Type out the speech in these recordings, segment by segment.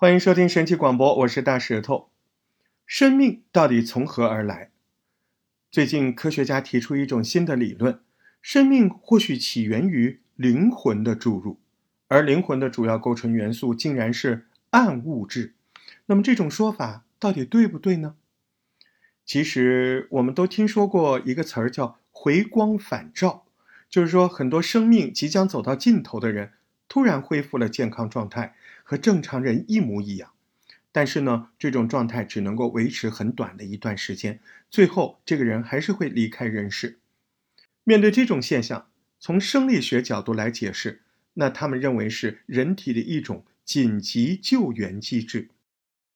欢迎收听神奇广播，我是大石头。生命到底从何而来？最近科学家提出一种新的理论，生命或许起源于灵魂的注入，而灵魂的主要构成元素竟然是暗物质。那么这种说法到底对不对呢？其实我们都听说过一个词儿叫“回光返照”，就是说很多生命即将走到尽头的人。突然恢复了健康状态，和正常人一模一样。但是呢，这种状态只能够维持很短的一段时间，最后这个人还是会离开人世。面对这种现象，从生理学角度来解释，那他们认为是人体的一种紧急救援机制。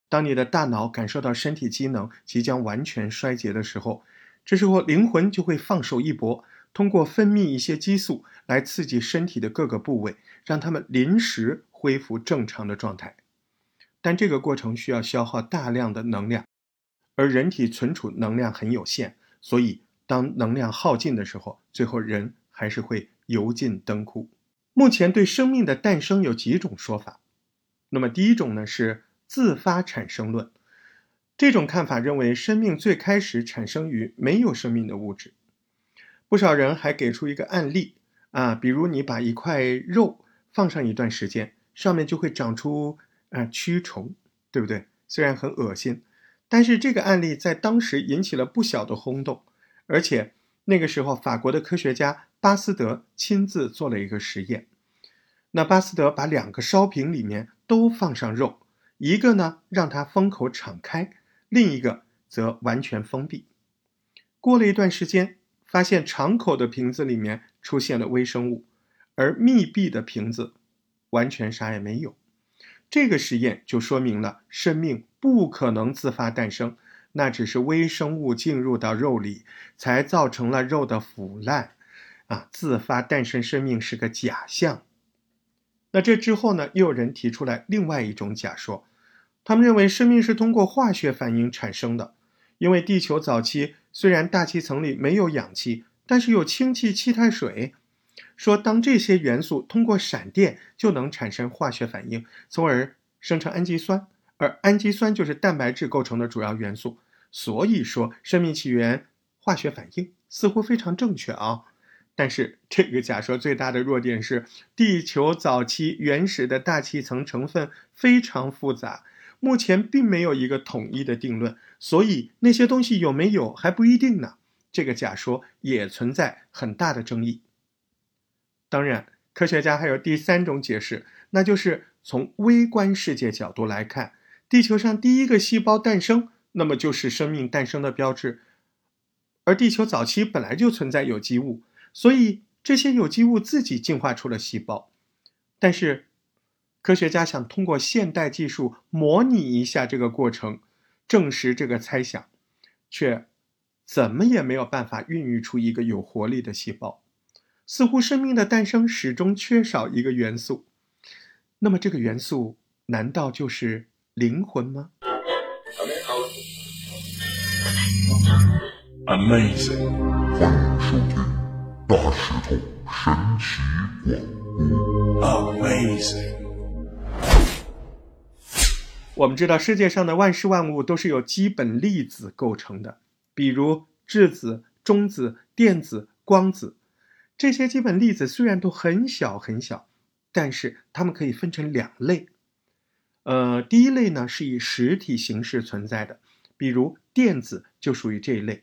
当你的大脑感受到身体机能即将完全衰竭的时候，这时候灵魂就会放手一搏。通过分泌一些激素来刺激身体的各个部位，让他们临时恢复正常的状态。但这个过程需要消耗大量的能量，而人体存储能量很有限，所以当能量耗尽的时候，最后人还是会油尽灯枯。目前对生命的诞生有几种说法。那么第一种呢是自发产生论，这种看法认为生命最开始产生于没有生命的物质。不少人还给出一个案例啊，比如你把一块肉放上一段时间，上面就会长出啊蛆虫，对不对？虽然很恶心，但是这个案例在当时引起了不小的轰动，而且那个时候法国的科学家巴斯德亲自做了一个实验。那巴斯德把两个烧瓶里面都放上肉，一个呢让它封口敞开，另一个则完全封闭。过了一段时间。发现敞口的瓶子里面出现了微生物，而密闭的瓶子完全啥也没有。这个实验就说明了生命不可能自发诞生，那只是微生物进入到肉里，才造成了肉的腐烂。啊，自发诞生生命是个假象。那这之后呢，又有人提出来另外一种假说，他们认为生命是通过化学反应产生的。因为地球早期虽然大气层里没有氧气，但是有氢气、气态水。说当这些元素通过闪电就能产生化学反应，从而生成氨基酸，而氨基酸就是蛋白质构成的主要元素。所以说，生命起源化学反应似乎非常正确啊。但是这个假说最大的弱点是，地球早期原始的大气层成分非常复杂。目前并没有一个统一的定论，所以那些东西有没有还不一定呢。这个假说也存在很大的争议。当然，科学家还有第三种解释，那就是从微观世界角度来看，地球上第一个细胞诞生，那么就是生命诞生的标志。而地球早期本来就存在有机物，所以这些有机物自己进化出了细胞。但是。科学家想通过现代技术模拟一下这个过程，证实这个猜想，却怎么也没有办法孕育出一个有活力的细胞。似乎生命的诞生始终缺少一个元素。那么这个元素难道就是灵魂吗？Amazing！欢迎收听大石头神奇广播。Amazing！我们知道世界上的万事万物都是由基本粒子构成的，比如质子、中子、电子、光子。这些基本粒子虽然都很小很小，但是它们可以分成两类。呃，第一类呢是以实体形式存在的，比如电子就属于这一类。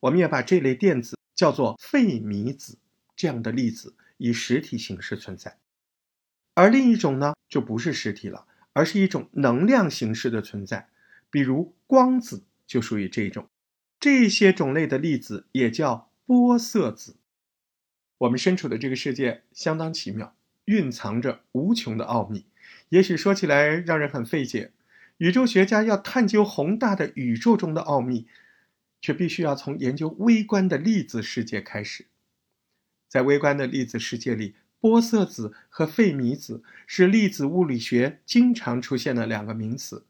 我们也把这类电子叫做费米子，这样的粒子以实体形式存在。而另一种呢就不是实体了。而是一种能量形式的存在，比如光子就属于这一种。这些种类的粒子也叫玻色子。我们身处的这个世界相当奇妙，蕴藏着无穷的奥秘。也许说起来让人很费解，宇宙学家要探究宏大的宇宙中的奥秘，却必须要从研究微观的粒子世界开始。在微观的粒子世界里。玻色子和费米子是粒子物理学经常出现的两个名词，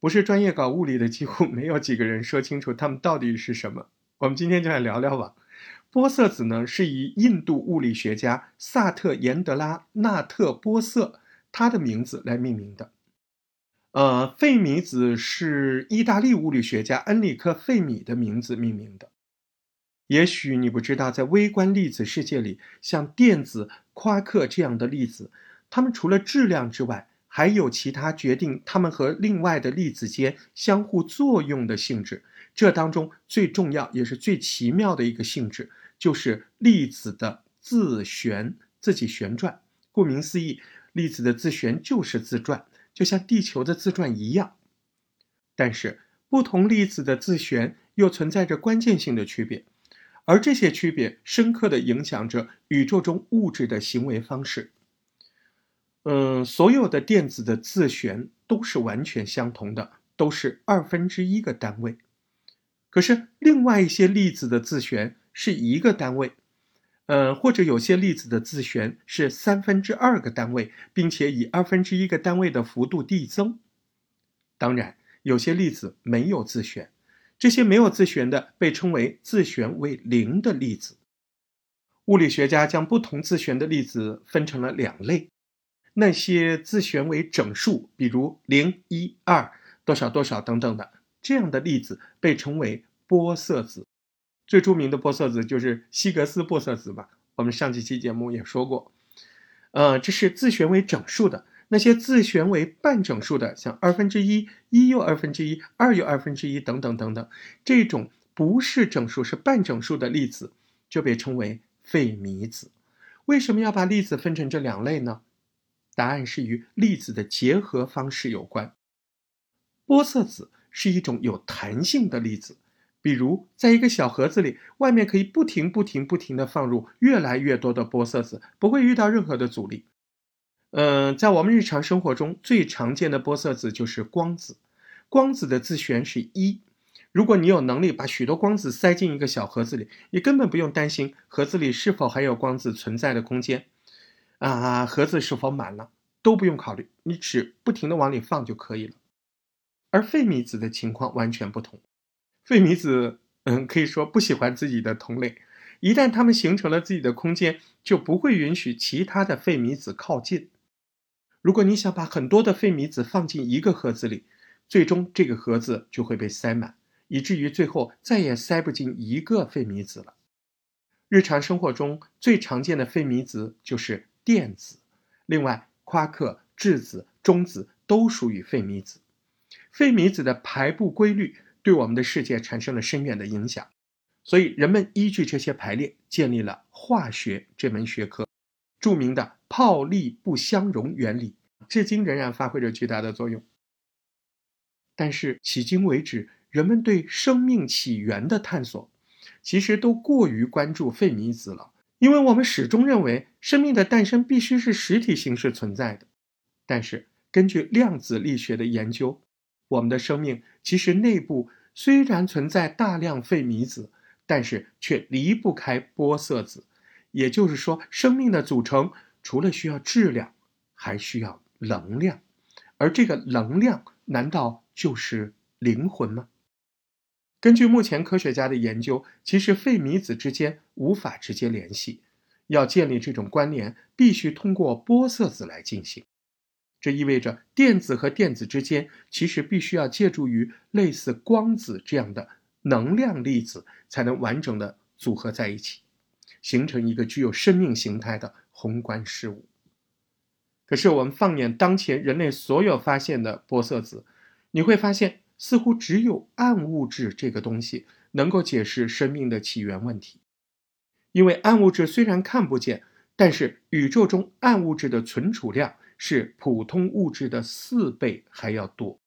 不是专业搞物理的几乎没有几个人说清楚它们到底是什么。我们今天就来聊聊吧。玻色子呢，是以印度物理学家萨特延德拉纳特波色他的名字来命名的。呃，费米子是意大利物理学家恩里克·费米的名字命名的。也许你不知道，在微观粒子世界里，像电子、夸克这样的粒子，它们除了质量之外，还有其他决定它们和另外的粒子间相互作用的性质。这当中最重要也是最奇妙的一个性质，就是粒子的自旋，自己旋转。顾名思义，粒子的自旋就是自转，就像地球的自转一样。但是，不同粒子的自旋又存在着关键性的区别。而这些区别深刻地影响着宇宙中物质的行为方式。嗯，所有的电子的自旋都是完全相同的，都是二分之一个单位。可是，另外一些粒子的自旋是一个单位，呃，或者有些粒子的自旋是三分之二个单位，并且以二分之一个单位的幅度递增。当然，有些粒子没有自旋。这些没有自旋的被称为自旋为零的粒子。物理学家将不同自旋的粒子分成了两类：那些自旋为整数，比如零、一、二、多少多少等等的这样的粒子被称为玻色子。最著名的玻色子就是希格斯玻色子吧？我们上几期节目也说过。呃，这是自旋为整数的。那些自旋为半整数的，像二分之一、一又二分之一、二又二分之一等等等等，这种不是整数是半整数的粒子，就被称为费米子。为什么要把粒子分成这两类呢？答案是与粒子的结合方式有关。玻色子是一种有弹性的粒子，比如在一个小盒子里，外面可以不停、不停、不停地放入越来越多的玻色子，不会遇到任何的阻力。嗯，在我们日常生活中最常见的玻色子就是光子，光子的自旋是一。如果你有能力把许多光子塞进一个小盒子里，你根本不用担心盒子里是否还有光子存在的空间，啊，盒子是否满了都不用考虑，你只不停的往里放就可以了。而费米子的情况完全不同，费米子，嗯，可以说不喜欢自己的同类，一旦他们形成了自己的空间，就不会允许其他的费米子靠近。如果你想把很多的费米子放进一个盒子里，最终这个盒子就会被塞满，以至于最后再也塞不进一个费米子了。日常生活中最常见的费米子就是电子，另外夸克、质子、中子都属于费米子。费米子的排布规律对我们的世界产生了深远的影响，所以人们依据这些排列建立了化学这门学科。著名的泡利不相容原理，至今仍然发挥着巨大的作用。但是迄今为止，人们对生命起源的探索，其实都过于关注费米子了，因为我们始终认为生命的诞生必须是实体形式存在的。但是根据量子力学的研究，我们的生命其实内部虽然存在大量费米子，但是却离不开玻色子。也就是说，生命的组成除了需要质量，还需要能量，而这个能量难道就是灵魂吗？根据目前科学家的研究，其实费米子之间无法直接联系，要建立这种关联，必须通过玻色子来进行。这意味着电子和电子之间其实必须要借助于类似光子这样的能量粒子，才能完整的组合在一起。形成一个具有生命形态的宏观事物。可是，我们放眼当前人类所有发现的玻色子，你会发现，似乎只有暗物质这个东西能够解释生命的起源问题。因为暗物质虽然看不见，但是宇宙中暗物质的存储量是普通物质的四倍还要多。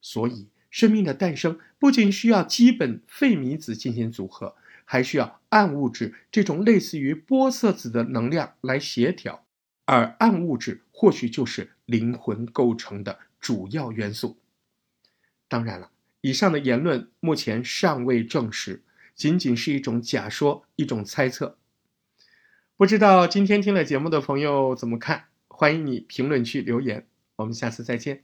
所以，生命的诞生不仅需要基本费米子进行组合。还需要暗物质这种类似于玻色子的能量来协调，而暗物质或许就是灵魂构成的主要元素。当然了，以上的言论目前尚未证实，仅仅是一种假说，一种猜测。不知道今天听了节目的朋友怎么看？欢迎你评论区留言，我们下次再见。